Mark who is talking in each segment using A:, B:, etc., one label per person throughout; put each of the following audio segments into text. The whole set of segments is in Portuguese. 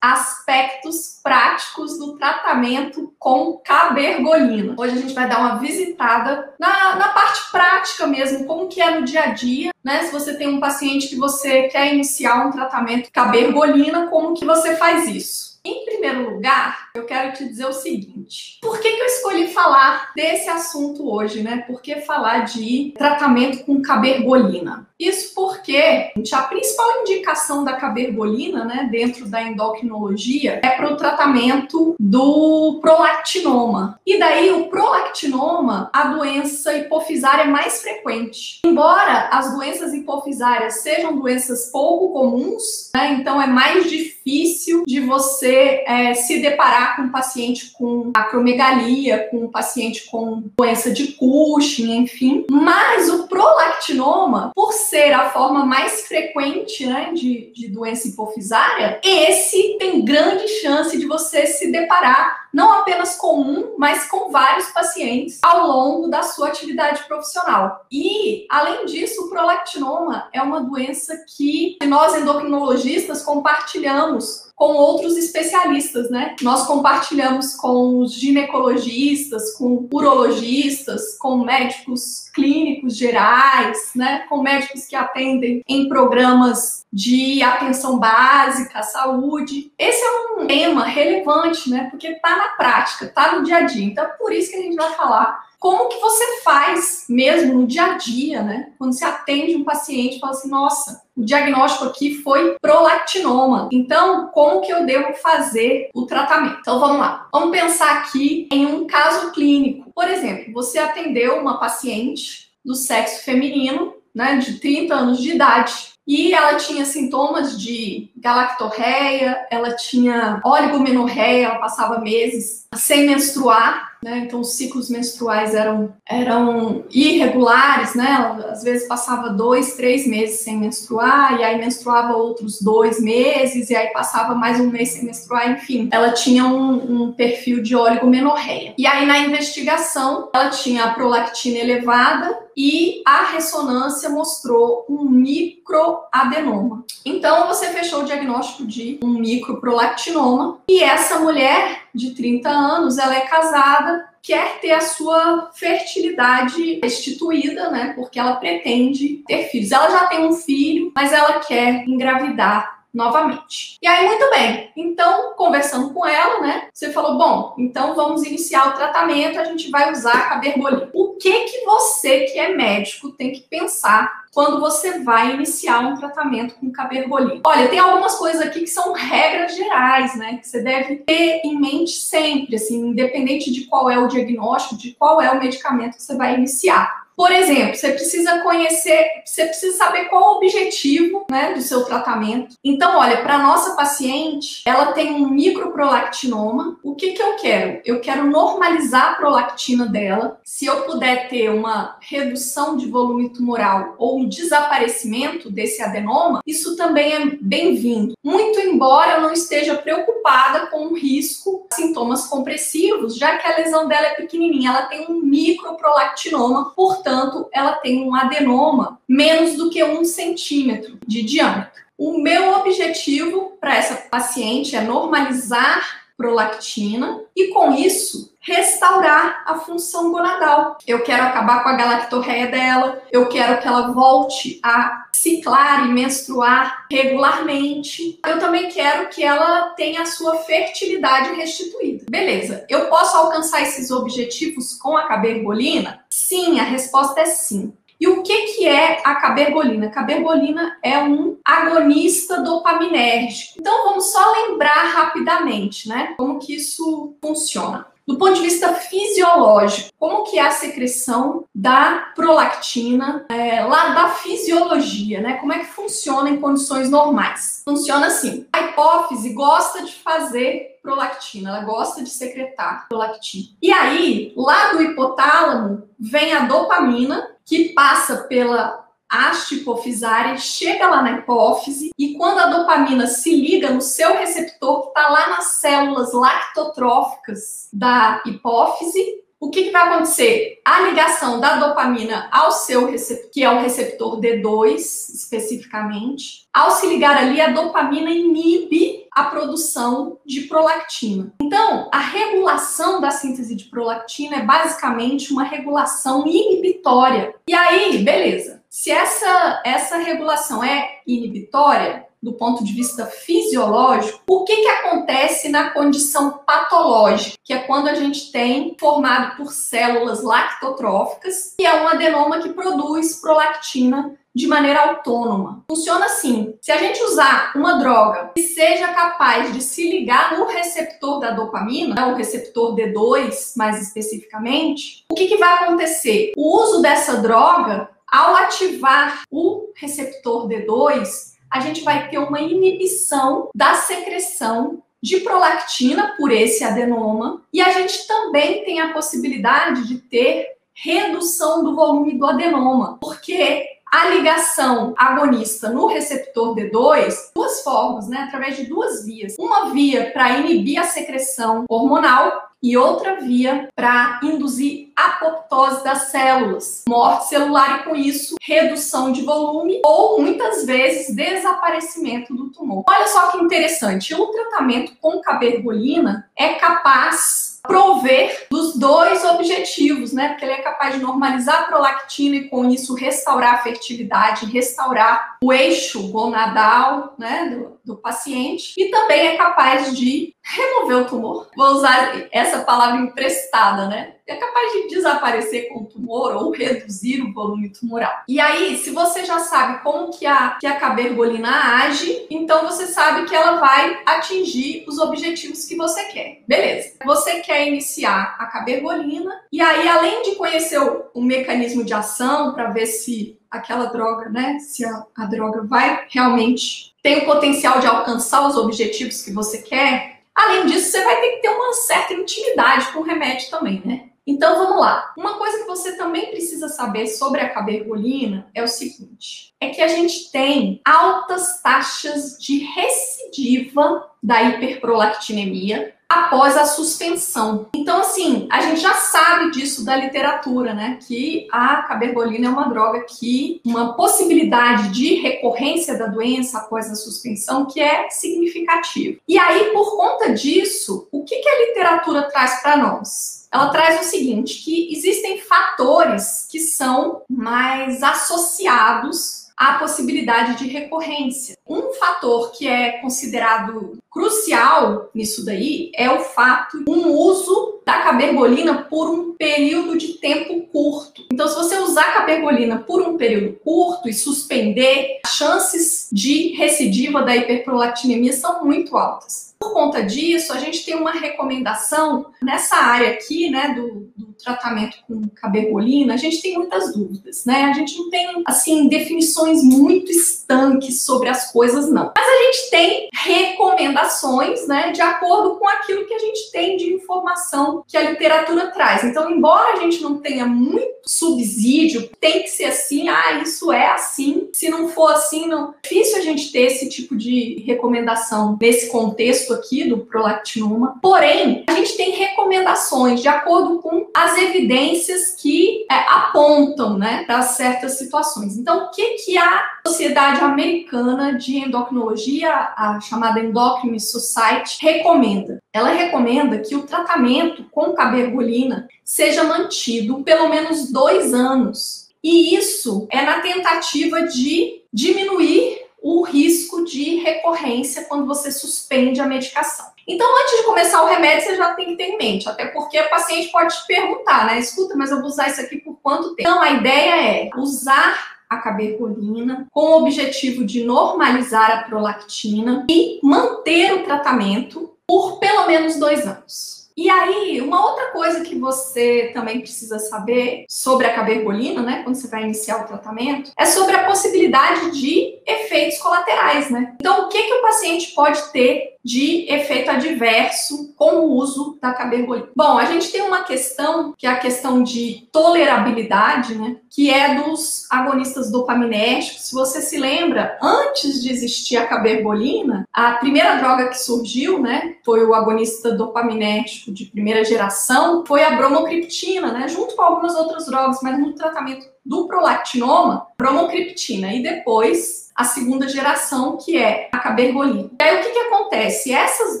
A: aspectos práticos do tratamento com cabergolina. Hoje a gente vai dar uma visitada na, na parte prática mesmo, como que é no dia a dia, né? Se você tem um paciente que você quer iniciar um tratamento cabergolina, como que você faz isso? Em primeiro lugar, eu quero te dizer o seguinte: por que, que eu escolhi falar desse assunto hoje, né? Por que falar de tratamento com cabergolina? Isso porque a principal indicação da cabergolina, né, dentro da endocrinologia, é para o tratamento do prolactinoma. E daí o prolactinoma, a doença hipofisária mais frequente. Embora as doenças hipofisárias sejam doenças pouco comuns, né, então é mais difícil de você é, se deparar com um paciente com acromegalia, com um paciente com doença de Cushing, enfim. Mas o prolactinoma, por ser a forma mais frequente né, de, de doença hipofisária, esse tem grande chance de você se deparar não apenas com um, mas com vários pacientes ao longo da sua atividade profissional. E, além disso, o prolactinoma é uma doença que nós endocrinologistas compartilhamos com outros especialistas, né? Nós compartilhamos com os ginecologistas, com urologistas, com médicos clínicos gerais, né? Com médicos que atendem em programas de atenção básica, saúde. Esse é um tema relevante, né? Porque está na prática, está no dia a dia. Então, é por isso que a gente vai falar como que você faz mesmo no dia a dia, né? Quando você atende um paciente e fala assim, nossa, o diagnóstico aqui foi prolactinoma. Então, como que eu devo fazer o tratamento? Então, vamos lá. Vamos pensar aqui em um caso clínico. Por exemplo, você atendeu uma paciente do sexo feminino, né, de 30 anos de idade, e ela tinha sintomas de galactorreia, ela tinha oligomenorreia, ela passava meses sem menstruar, né? Então os ciclos menstruais eram, eram irregulares, né? Às vezes passava dois, três meses sem menstruar, e aí menstruava outros dois meses, e aí passava mais um mês sem menstruar, enfim. Ela tinha um, um perfil de oligomenorreia. E aí na investigação, ela tinha a prolactina elevada e a ressonância mostrou um microadenoma. Então você fechou o diagnóstico de um microprolactinoma e essa mulher de 30 anos, ela é casada, quer ter a sua fertilidade restituída, né? Porque ela pretende ter filhos. Ela já tem um filho, mas ela quer engravidar novamente. E aí, muito bem. Então, conversando com ela, né? Você falou, bom, então vamos iniciar o tratamento, a gente vai usar a cabergolina. O que que você, que é médico, tem que pensar quando você vai iniciar um tratamento com cabergolina? Olha, tem algumas coisas aqui que são regras gerais, né? Que você deve ter em mente sempre, assim, independente de qual é o diagnóstico, de qual é o medicamento que você vai iniciar. Por exemplo, você precisa conhecer, você precisa saber qual o objetivo né, do seu tratamento. Então, olha, para nossa paciente, ela tem um microprolactinoma. O que, que eu quero? Eu quero normalizar a prolactina dela. Se eu puder ter uma redução de volume tumoral ou um desaparecimento desse adenoma, isso também é bem-vindo. Muito embora eu não esteja preocupada com o risco sintomas compressivos, já que a lesão dela é pequenininha, ela tem um microprolactinoma, portanto, portanto, ela tem um adenoma menos do que um centímetro de diâmetro. O meu objetivo para essa paciente é normalizar prolactina e, com isso, restaurar a função gonadal. Eu quero acabar com a galactorreia dela, eu quero que ela volte a ciclar e menstruar regularmente. Eu também quero que ela tenha a sua fertilidade restituída. Beleza, eu posso alcançar esses objetivos com a cabergolina? Sim, a resposta é sim. E o que, que é a cabergolina? A cabergolina é um agonista dopaminérgico. Então vamos só lembrar rapidamente, né? Como que isso funciona. Do ponto de vista fisiológico, como que é a secreção da prolactina é, lá da fisiologia, né? Como é que funciona em condições normais? Funciona assim: a hipófise gosta de fazer prolactina, ela gosta de secretar prolactina. E aí, lá do hipotálamo, vem a dopamina, que passa pela haste hipofisária, chega lá na hipófise e quando a dopamina se liga no seu receptor que está lá nas células lactotróficas da hipófise, o que, que, vai acontecer? A ligação da dopamina ao seu receptor, que é o receptor D2 especificamente, ao se ligar ali, a dopamina inibe a produção de prolactina. Então, a regulação da síntese de prolactina é basicamente uma regulação inibitória. E aí, beleza. Se essa, essa regulação é inibitória, do ponto de vista fisiológico, o que, que acontece na condição patológica, que é quando a gente tem formado por células lactotróficas, que é um adenoma que produz prolactina de maneira autônoma. Funciona assim: se a gente usar uma droga que seja capaz de se ligar no receptor da dopamina, né, o receptor D2 mais especificamente, o que, que vai acontecer? O uso dessa droga, ao ativar o receptor D2, a gente vai ter uma inibição da secreção de prolactina por esse adenoma e a gente também tem a possibilidade de ter redução do volume do adenoma, porque a ligação agonista no receptor D2, duas formas, né, através de duas vias. Uma via para inibir a secreção hormonal e outra via para induzir apoptose das células, morte celular e com isso redução de volume ou muitas vezes desaparecimento do tumor. Olha só que interessante, o tratamento com cabergolina é capaz prover dos dois objetivos, né? Porque ele é capaz de normalizar a prolactina e com isso restaurar a fertilidade, restaurar o eixo gonadal, né, do, paciente e também é capaz de remover o tumor. Vou usar essa palavra emprestada, né? É capaz de desaparecer com o tumor ou reduzir o volume tumoral. E aí, se você já sabe como que a, que a cabergolina age, então você sabe que ela vai atingir os objetivos que você quer. Beleza. Você quer iniciar a cabergolina e aí, além de conhecer o, o mecanismo de ação para ver se aquela droga, né, se a, a droga vai realmente tem o potencial de alcançar os objetivos que você quer, Além disso, você vai ter que ter uma certa intimidade com o remédio também, né? Então vamos lá. Uma coisa que você também precisa saber sobre a cabergolina é o seguinte: é que a gente tem altas taxas de recidiva da hiperprolactinemia após a suspensão. Então, assim, a gente já sabe disso da literatura, né? Que a cabergolina é uma droga que uma possibilidade de recorrência da doença após a suspensão que é significativa. E aí, por conta disso, o que, que a literatura traz para nós? Ela traz o seguinte, que existem fatores que são mais associados a possibilidade de recorrência. Um fator que é considerado crucial nisso daí é o fato um uso da cabergolina por um período de tempo curto. Então, se você usar a cabergolina por um período curto e suspender, chances de recidiva da hiperprolactinemia são muito altas. Por conta disso, a gente tem uma recomendação nessa área aqui, né, do, do tratamento com cabergolina, a gente tem muitas dúvidas, né? A gente não tem, assim, definições muito estanques sobre as coisas, não. Mas a gente tem recomendações, né, de acordo com aquilo que a gente tem de informação que a literatura traz. Então, embora a gente não tenha muito subsídio, tem que ser assim, ah, isso é assim. Se não for assim, não. Difícil a gente ter esse tipo de recomendação nesse contexto aqui do prolactinoma. Porém, a gente tem recomendações de acordo com as evidências que é, apontam, né, para certas situações. Então, o que que a Sociedade Americana de Endocrinologia, a chamada Endocrine Society, recomenda? Ela recomenda que o tratamento com cabergolina seja mantido pelo menos dois anos. E isso é na tentativa de diminuir o risco de recorrência quando você suspende a medicação. Então, antes de começar o remédio, você já tem que ter em mente, até porque o paciente pode te perguntar, né? Escuta, mas eu vou usar isso aqui por quanto tempo? Então, a ideia é usar a cabergolina com o objetivo de normalizar a prolactina e manter o tratamento por pelo menos dois anos. E aí, uma outra coisa que você também precisa saber sobre a cabergolina, né, quando você vai iniciar o tratamento, é sobre a possibilidade de efeitos colaterais, né? Então, o que que o paciente pode ter de efeito adverso com o uso da cabergolina. Bom, a gente tem uma questão que é a questão de tolerabilidade, né? Que é dos agonistas dopaminérgicos. Se você se lembra, antes de existir a cabergolina, a primeira droga que surgiu, né, foi o agonista dopaminérgico de primeira geração, foi a bromocriptina, né, junto com algumas outras drogas, mas no tratamento do prolactinoma, bromocriptina. E depois a segunda geração, que é a cabergolina. E aí o que, que acontece? Essas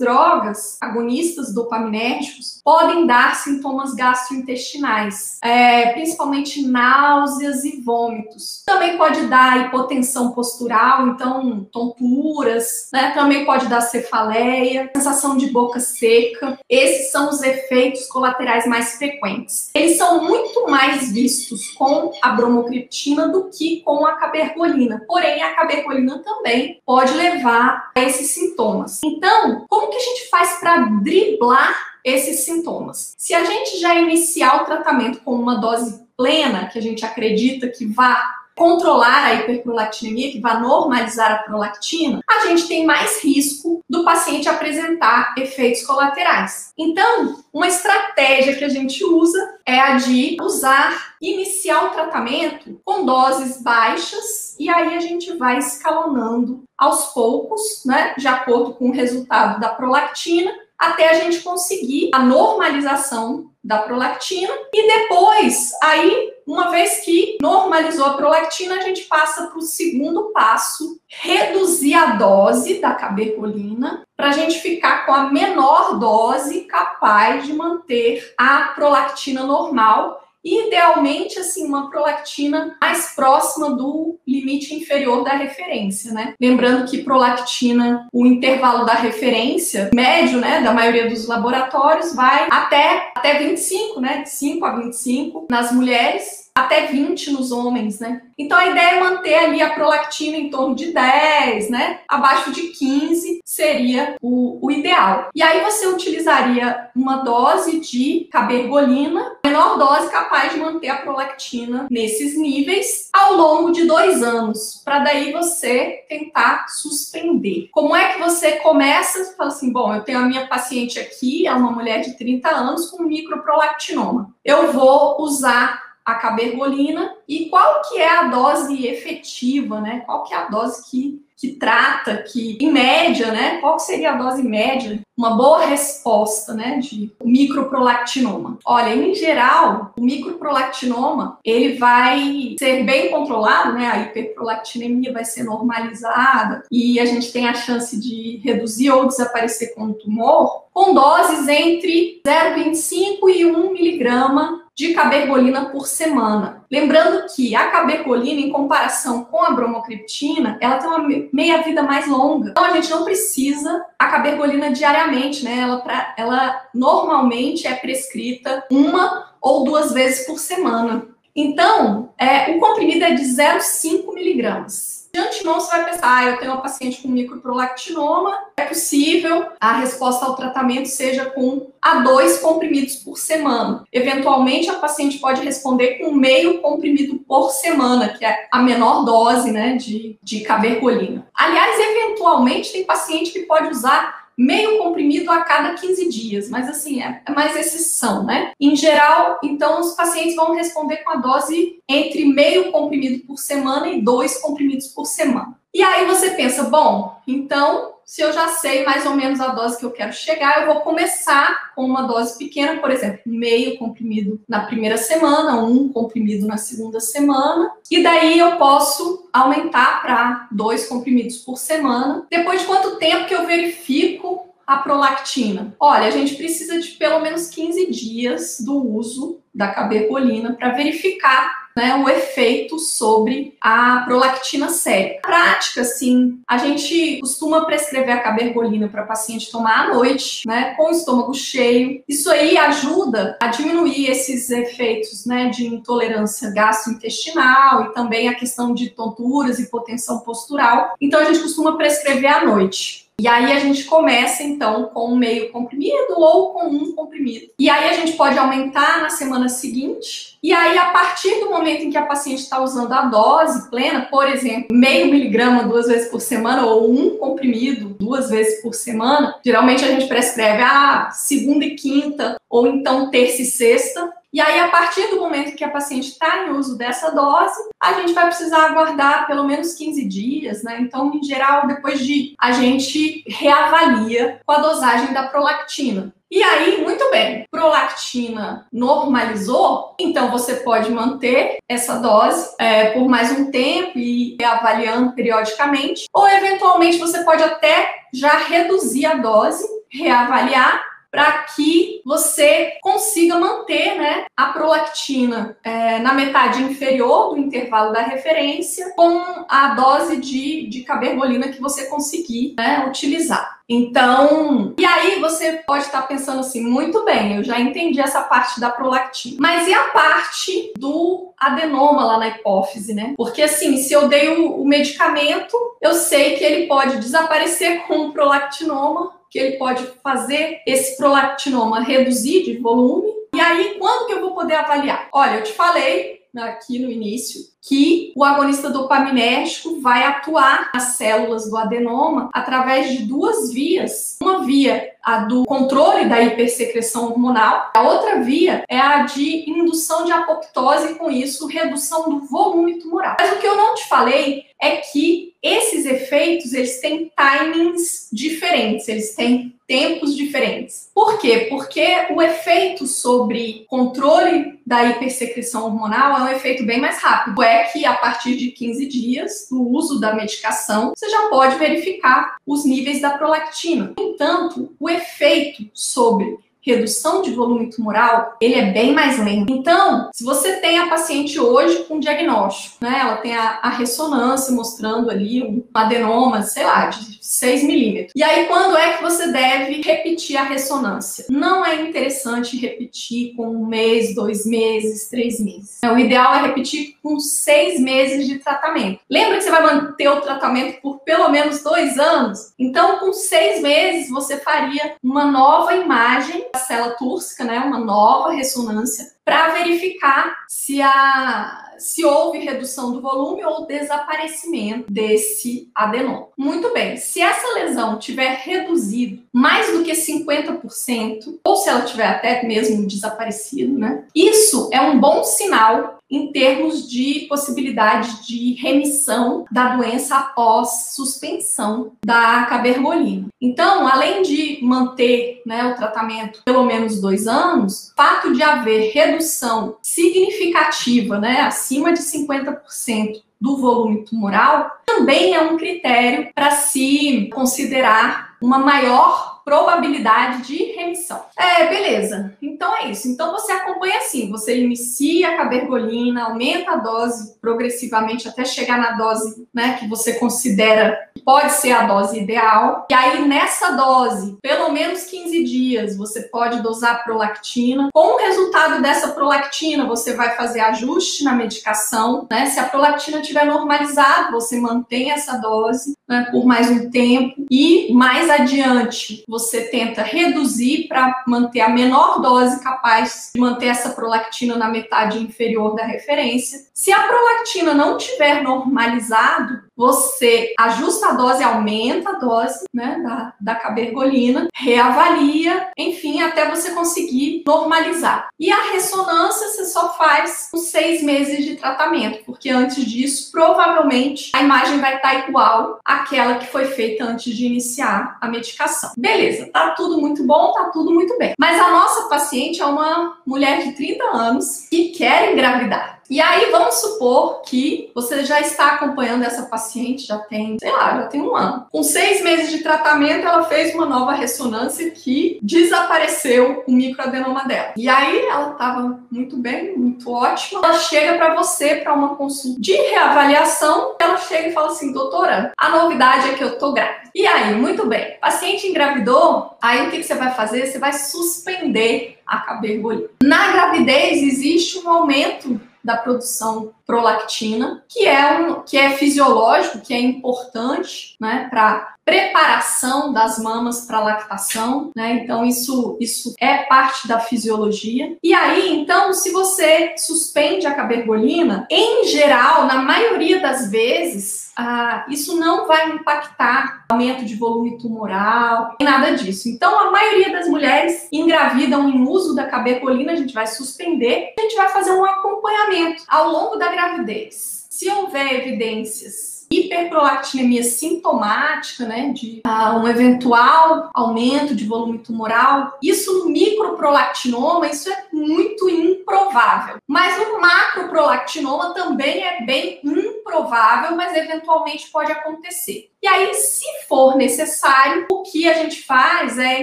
A: drogas agonistas dopaminérgicos podem dar sintomas gastrointestinais, é, principalmente náuseas e vômitos. Também pode dar hipotensão postural, então tonturas, né? Também pode dar cefaleia, sensação de boca seca. Esses são os efeitos colaterais mais frequentes. Eles são muito mais vistos com a bromocriptina do que com a cabergolina. Porém, a cabergolina também pode levar a esses sintomas. Então, como que a gente faz para driblar esses sintomas? Se a gente já iniciar o tratamento com uma dose plena, que a gente acredita que vá controlar a hiperprolactinemia, que vai normalizar a prolactina, a gente tem mais risco do paciente apresentar efeitos colaterais. Então, uma estratégia que a gente usa é a de usar, iniciar o tratamento com doses baixas e aí a gente vai escalonando aos poucos, né, de acordo com o resultado da prolactina, até a gente conseguir a normalização da prolactina. E depois aí uma vez que normalizou a prolactina, a gente passa para o segundo passo, reduzir a dose da cabergolina para a gente ficar com a menor dose capaz de manter a prolactina normal idealmente assim uma prolactina mais próxima do limite inferior da referência, né? Lembrando que prolactina, o intervalo da referência médio, né, da maioria dos laboratórios vai até até 25, né, de 5 a 25 nas mulheres até 20 nos homens, né? Então a ideia é manter ali a prolactina em torno de 10, né? Abaixo de 15 seria o, o ideal. E aí você utilizaria uma dose de cabergolina, menor dose capaz de manter a prolactina nesses níveis ao longo de dois anos, para daí você tentar suspender. Como é que você começa? Você fala assim, bom, eu tenho a minha paciente aqui, é uma mulher de 30 anos com microprolactinoma. Eu vou usar a cabergolina e qual que é a dose efetiva, né? Qual que é a dose que, que trata, que em média, né? Qual seria a dose média? Uma boa resposta, né, de microprolactinoma. Olha, em geral, o microprolactinoma, ele vai ser bem controlado, né? A hiperprolactinemia vai ser normalizada e a gente tem a chance de reduzir ou desaparecer com o tumor com doses entre 0,25 e 1 miligrama de cabergolina por semana. Lembrando que a cabergolina, em comparação com a bromocriptina, ela tem uma meia-vida mais longa. Então a gente não precisa a cabergolina diariamente, né? Ela, pra, ela normalmente é prescrita uma ou duas vezes por semana. Então, é, o comprimido é de 0,5 miligramas. De antemão, você vai pensar, ah, eu tenho uma paciente com microprolactinoma, é possível a resposta ao tratamento seja com a dois comprimidos por semana. Eventualmente, a paciente pode responder com meio comprimido por semana, que é a menor dose né, de, de cabergolina. Aliás, eventualmente, tem paciente que pode usar meio comprimido a cada 15 dias, mas assim, é, é mais exceção, né? Em geral, então, os pacientes vão responder com a dose entre meio comprimido por semana e dois comprimidos por semana. E aí você pensa, bom, então se eu já sei mais ou menos a dose que eu quero chegar, eu vou começar com uma dose pequena, por exemplo, meio comprimido na primeira semana, um comprimido na segunda semana, e daí eu posso aumentar para dois comprimidos por semana. Depois de quanto tempo que eu verifico a prolactina? Olha, a gente precisa de pelo menos 15 dias do uso da cabergolina para verificar né, o efeito sobre a prolactina séria. Na prática, sim, a gente costuma prescrever a cabergolina para paciente tomar à noite, né, com o estômago cheio. Isso aí ajuda a diminuir esses efeitos, né, de intolerância gastrointestinal e também a questão de tonturas, hipotensão postural. Então a gente costuma prescrever à noite. E aí a gente começa então com meio comprimido ou com um comprimido. E aí a gente pode aumentar na semana seguinte. E aí, a partir do momento em que a paciente está usando a dose plena, por exemplo, meio miligrama duas vezes por semana ou um comprimido duas vezes por semana, geralmente a gente prescreve a segunda e quinta ou então terça e sexta. E aí, a partir do momento que a paciente está em uso dessa dose, a gente vai precisar aguardar pelo menos 15 dias, né? Então, em geral, depois de a gente reavalia com a dosagem da prolactina. E aí, muito bem, prolactina normalizou, então você pode manter essa dose é, por mais um tempo e avaliando periodicamente, ou eventualmente você pode até já reduzir a dose, reavaliar para que você consiga manter né, a prolactina é, na metade inferior do intervalo da referência com a dose de, de cabergolina que você conseguir né, utilizar. Então, e aí você pode estar pensando assim, muito bem, eu já entendi essa parte da prolactina. Mas e a parte do adenoma lá na hipófise, né? Porque assim, se eu dei o, o medicamento, eu sei que ele pode desaparecer com o prolactinoma que ele pode fazer esse prolactinoma reduzir de volume. E aí, quando que eu vou poder avaliar? Olha, eu te falei aqui no início que o agonista dopaminérgico vai atuar nas células do adenoma através de duas vias. Uma via, a do controle da hipersecreção hormonal, a outra via é a de indução de apoptose e, com isso, redução do volume tumoral. Mas o que eu não te falei é que esses efeitos eles têm timings diferentes, eles têm tempos diferentes. Por quê? Porque o efeito sobre controle da hipersecreção hormonal é um efeito bem mais rápido. É que a partir de 15 dias do uso da medicação, você já pode verificar os níveis da prolactina. No entanto, o efeito sobre redução de volume tumoral, ele é bem mais lento. Então, se você tem a paciente hoje com diagnóstico, né, ela tem a, a ressonância mostrando ali um adenoma, sei lá, de 6 milímetros. E aí, quando é que você deve repetir a ressonância? Não é interessante repetir com um mês, dois meses, três meses. O ideal é repetir com seis meses de tratamento. Lembra que você vai manter o tratamento por pelo menos dois anos? Então, com seis meses, você faria uma nova imagem célula túrcica, né? Uma nova ressonância para verificar se a se houve redução do volume ou desaparecimento desse adenoma. Muito bem, se essa lesão tiver reduzido mais do que 50%, ou se ela tiver até mesmo desaparecido, né? Isso é um bom sinal em termos de possibilidade de remissão da doença após suspensão da cabergolina. Então, além de manter né, o tratamento pelo menos dois anos, fato de haver redução significativa, né, acima de 50% do volume tumoral, também é um critério para se considerar uma maior probabilidade de remissão. É, beleza. Então é isso. Então você acompanha assim, você inicia a cabergolina, aumenta a dose progressivamente até chegar na dose, né, que você considera que pode ser a dose ideal. E aí nessa dose, pelo menos 15 dias, você pode dosar prolactina. Com o resultado dessa prolactina, você vai fazer ajuste na medicação, né? Se a prolactina estiver normalizada, você mantém essa dose né, por mais um tempo e mais adiante, você você tenta reduzir para manter a menor dose capaz de manter essa prolactina na metade inferior da referência. Se a prolactina não tiver normalizado, você ajusta a dose, aumenta a dose né, da, da cabergolina, reavalia, enfim, até você conseguir normalizar. E a ressonância você só faz com seis meses de tratamento, porque antes disso, provavelmente, a imagem vai estar igual àquela que foi feita antes de iniciar a medicação. Beleza, tá tudo muito bom, tá tudo muito bem. Mas a nossa paciente é uma mulher de 30 anos que quer engravidar. E aí vamos supor que você já está acompanhando essa paciente, já tem, sei lá, já tem um ano. Com seis meses de tratamento, ela fez uma nova ressonância que desapareceu o microadenoma dela. E aí ela estava muito bem, muito ótima. Ela chega para você para uma consulta de reavaliação. Ela chega e fala assim, doutora, a novidade é que eu tô grávida. E aí, muito bem. Paciente engravidou, aí o que, que você vai fazer? Você vai suspender a cabergolina. Na gravidez existe um aumento da produção hiperprolactina, que é um que é fisiológico, que é importante, né, para preparação das mamas para lactação, né? Então isso isso é parte da fisiologia. E aí, então, se você suspende a cabergolina, em geral, na maioria das vezes, ah, isso não vai impactar aumento de volume tumoral, nada disso. Então, a maioria das mulheres engravidam em uso da cabergolina, a gente vai suspender, a gente vai fazer um acompanhamento ao longo da gravidez. Se houver evidências hiperprolactinemia sintomática, né, de uh, um eventual aumento de volume tumoral. Isso no microprolactinoma, isso é muito improvável. Mas no macroprolactinoma também é bem improvável, mas eventualmente pode acontecer. E aí, se for necessário, o que a gente faz é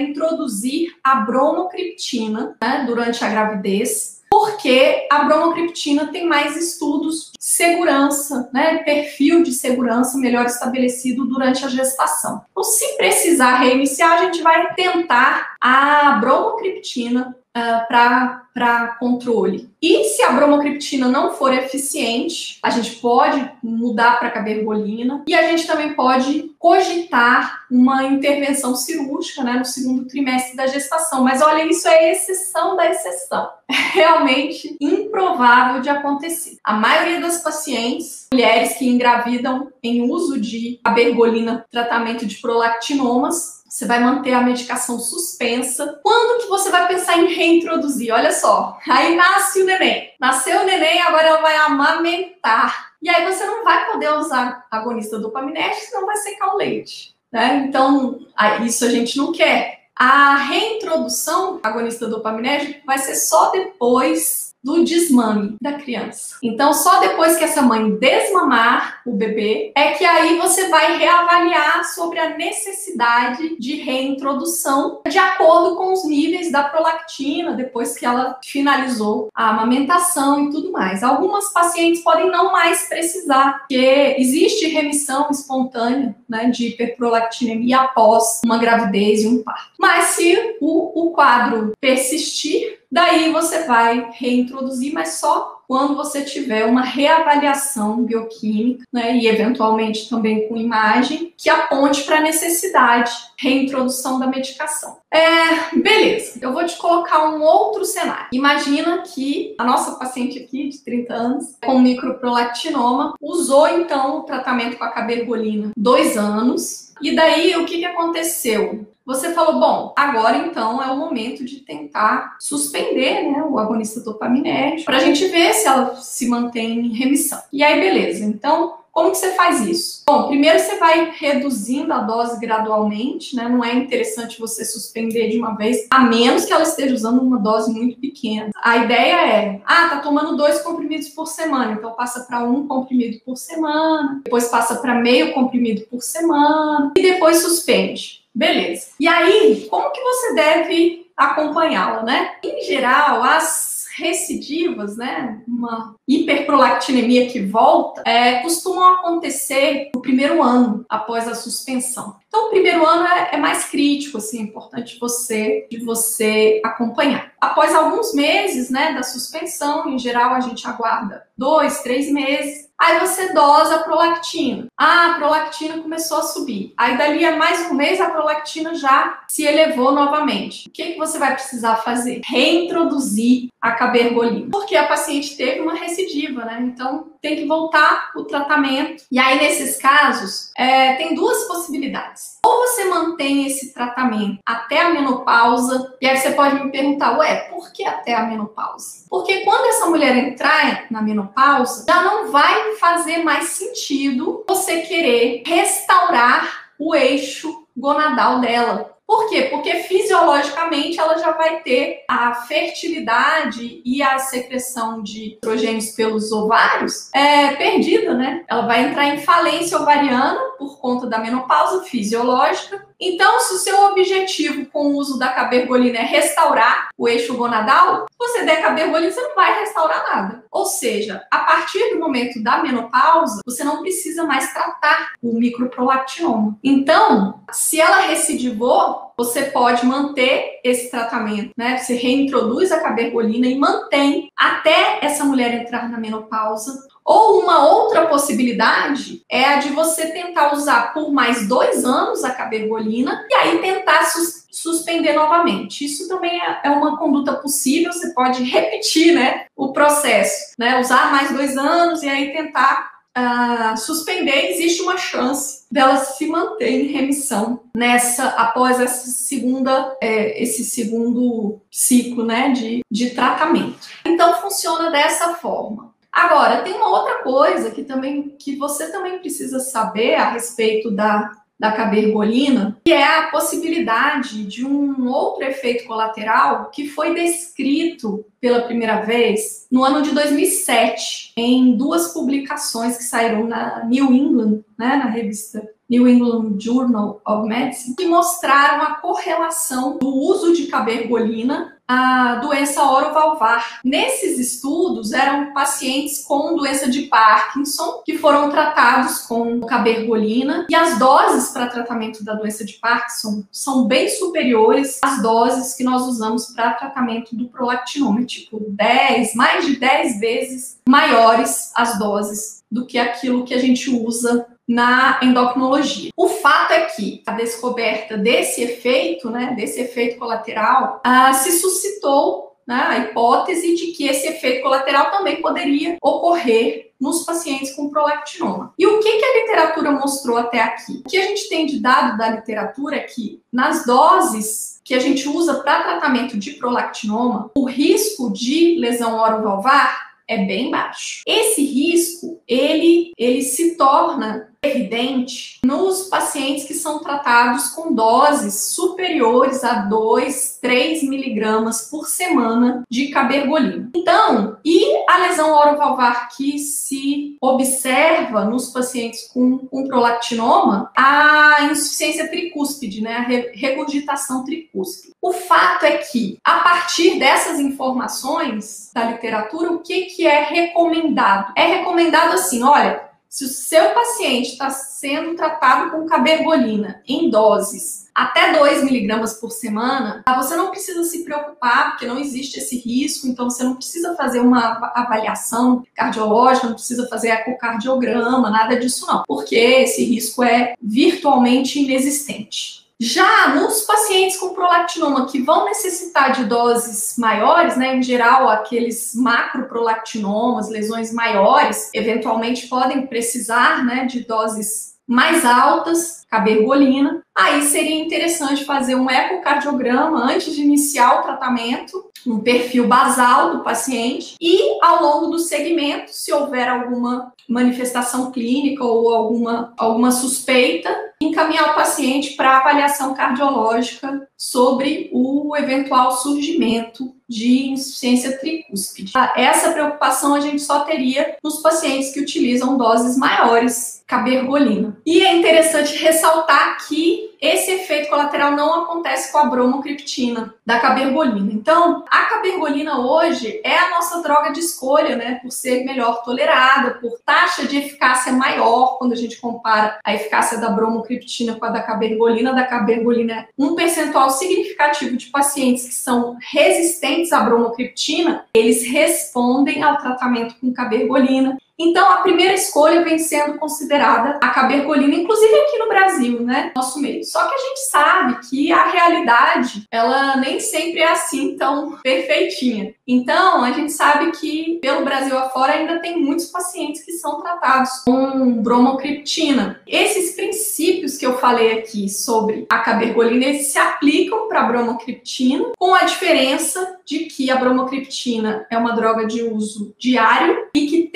A: introduzir a bromocriptina né, durante a gravidez porque a bromocriptina tem mais estudos segurança, né, perfil de segurança melhor estabelecido durante a gestação. Então, se precisar reiniciar, a gente vai tentar a bromocriptina uh, ah, para controle. E se a bromocriptina não for eficiente, a gente pode mudar para cabergolina e a gente também pode cogitar uma intervenção cirúrgica né, no segundo trimestre da gestação. Mas olha, isso é exceção da exceção. É realmente improvável de acontecer. A maioria das pacientes, mulheres que engravidam em uso de cabergolina, tratamento de prolactinomas, você vai manter a medicação suspensa. Quando que você vai pensar em reintroduzir? Olha só, aí nasce o neném. Nasceu o neném, agora ela vai amamentar. E aí você não vai poder usar agonista dopaminérgico, senão vai secar o leite. Né? Então, isso a gente não quer. A reintrodução agonista dopaminérgico vai ser só depois do desmame da criança. Então, só depois que essa mãe desmamar o bebê é que aí você vai reavaliar sobre a necessidade de reintrodução de acordo com os níveis da prolactina depois que ela finalizou a amamentação e tudo mais. Algumas pacientes podem não mais precisar, porque existe remissão espontânea né, de hiperprolactinemia após uma gravidez e um parto. Mas se o, o quadro persistir, Daí você vai reintroduzir, mas só quando você tiver uma reavaliação bioquímica, né, e eventualmente também com imagem, que aponte para a necessidade, reintrodução da medicação. É, beleza, eu vou te colocar um outro cenário. Imagina que a nossa paciente aqui, de 30 anos, com microprolactinoma, usou então o tratamento com a cabergolina dois anos, e daí o que, que aconteceu? Você falou, bom, agora então é o momento de tentar suspender né, o agonista dopaminérgico para a gente ver se ela se mantém em remissão. E aí, beleza. Então, como que você faz isso? Bom, primeiro você vai reduzindo a dose gradualmente, né? Não é interessante você suspender de uma vez, a menos que ela esteja usando uma dose muito pequena. A ideia é, ah, tá tomando dois comprimidos por semana, então passa para um comprimido por semana, depois passa para meio comprimido por semana e depois suspende. Beleza. E aí, como que você deve acompanhá-la, né? Em geral, as recidivas, né, uma hiperprolactinemia que volta, é, costumam acontecer no primeiro ano após a suspensão. Então, o primeiro ano é, é, mais crítico, assim, é importante você de você acompanhar. Após alguns meses, né, da suspensão, em geral a gente aguarda dois, três meses, Aí você dosa a prolactina. Ah, a prolactina começou a subir. Aí dali a mais um mês a prolactina já se elevou novamente. O que, que você vai precisar fazer? Reintroduzir a cabergolina. Porque a paciente teve uma recidiva, né? Então tem que voltar o tratamento. E aí, nesses casos, é, tem duas possibilidades. Ou você mantém esse tratamento até a menopausa, e aí você pode me perguntar, ué, por que até a menopausa? Porque quando essa mulher entrar na menopausa, já não vai fazer mais sentido você querer restaurar o eixo gonadal dela. Por quê? Porque fisiologicamente ela já vai ter a fertilidade e a secreção de estrogênios pelos ovários é, perdida, né? Ela vai entrar em falência ovariana por conta da menopausa fisiológica então, se o seu objetivo com o uso da cabergolina é restaurar o eixo gonadal, se você der cabergolina, você não vai restaurar nada. Ou seja, a partir do momento da menopausa, você não precisa mais tratar o microprolactinoma. Então, se ela recidivou, você pode manter esse tratamento, né? Você reintroduz a cabergolina e mantém até essa mulher entrar na menopausa Ou uma outra possibilidade é a de você tentar usar por mais dois anos a cabergolina e aí tentar sus suspender novamente. Isso também é, é uma conduta possível, você pode repetir né, o processo, né, usar mais dois anos e aí tentar uh, suspender, existe uma chance dela se manter em remissão nessa após essa segunda é, esse segundo ciclo né, de, de tratamento. Então funciona dessa forma. Agora, tem uma outra coisa que também que você também precisa saber a respeito da, da cabergolina, que é a possibilidade de um outro efeito colateral que foi descrito pela primeira vez no ano de 2007 em duas publicações que saíram na New England, né, na revista New England Journal of Medicine, que mostraram a correlação do uso de cabergolina a doença orovalvar. Nesses estudos eram pacientes com doença de Parkinson que foram tratados com cabergolina e as doses para tratamento da doença de Parkinson são bem superiores às doses que nós usamos para tratamento do prolactinoma, tipo 10, mais de 10 vezes maiores as doses do que aquilo que a gente usa na endocrinologia. O fato é que a descoberta desse efeito, né, desse efeito colateral, ah, se suscitou né, a hipótese de que esse efeito colateral também poderia ocorrer nos pacientes com prolactinoma. E o que, que a literatura mostrou até aqui? O que a gente tem de dado da literatura é que nas doses que a gente usa para tratamento de prolactinoma, o risco de lesão orovalvar é bem baixo. Esse risco, ele, ele se torna evidente nos pacientes que são tratados com doses superiores a 2, 3 miligramas por semana de cabergolina. Então, e a lesão orovalvar que se observa nos pacientes com, com prolactinoma, a insuficiência tricúspide, né, a regurgitação tricúspide. O fato é que, a partir dessas informações da literatura, o que, que é recomendado? É recomendado assim, olha, se o seu paciente está sendo tratado com cabergolina em doses até 2 miligramas por semana, você não precisa se preocupar, porque não existe esse risco, então você não precisa fazer uma avaliação cardiológica, não precisa fazer ecocardiograma, nada disso não, porque esse risco é virtualmente inexistente. Já nos pacientes com prolactinoma que vão necessitar de doses maiores, né, em geral aqueles macroprolactinomas, lesões maiores, eventualmente podem precisar, né, de doses mais altas, cabergolina. Aí seria interessante fazer um ecocardiograma antes de iniciar o tratamento, um perfil basal do paciente e ao longo do segmento, se houver alguma manifestação clínica ou alguma, alguma suspeita, encaminhar o paciente para avaliação cardiológica sobre o eventual surgimento de insuficiência tricúspide. Essa preocupação a gente só teria nos pacientes que utilizam doses maiores cabergolina. E é interessante ressaltar que esse efeito colateral não acontece com a bromocriptina da cabergolina. Então, a cabergolina hoje é a nossa droga de escolha, né, por ser melhor tolerada, por taxa de eficácia maior quando a gente compara a eficácia da bromocriptina com a da cabergolina. Da cabergolina é um percentual significativo de pacientes que são resistentes à bromocriptina, eles respondem ao tratamento com cabergolina então, a primeira escolha vem sendo considerada a cabergolina, inclusive aqui no Brasil, né? Nosso meio. Só que a gente sabe que a realidade, ela nem sempre é assim tão perfeitinha. Então, a gente sabe que pelo Brasil afora ainda tem muitos pacientes que são tratados com bromocriptina. Esses princípios que eu falei aqui sobre a cabergolina, eles se aplicam para a bromocriptina, com a diferença de que a bromocriptina é uma droga de uso diário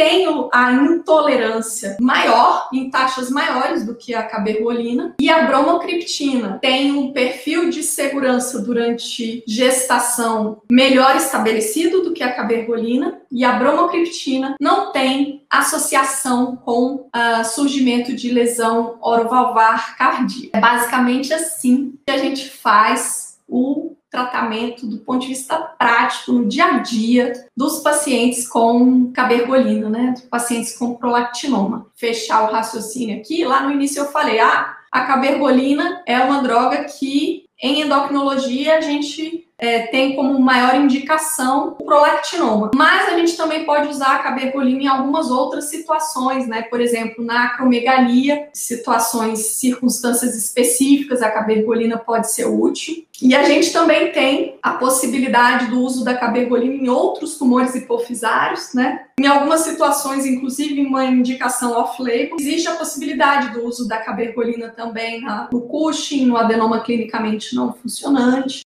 A: tem a intolerância maior, em taxas maiores do que a cabergolina, e a bromocriptina tem um perfil de segurança durante gestação melhor estabelecido do que a cabergolina, e a bromocriptina não tem associação com uh, surgimento de lesão orovalvar cardíaca. É basicamente assim que a gente faz o tratamento do ponto de vista prático no dia a dia dos pacientes com cabergolina, né? Pacientes com prolactinoma. Fechar o raciocínio aqui, lá no início eu falei, ah, a cabergolina é uma droga que em endocrinologia a gente é, tem como maior indicação o prolactinoma. Mas a gente também pode usar a cabergolina em algumas outras situações, né? Por exemplo, na acromegalia, situações, circunstâncias específicas, a cabergolina pode ser útil. E a gente também tem a possibilidade do uso da cabergolina em outros tumores hipofisários, né? Em algumas situações, inclusive uma indicação off-label, existe a possibilidade do uso da cabergolina também no Cushing, no adenoma clinicamente não funcionante.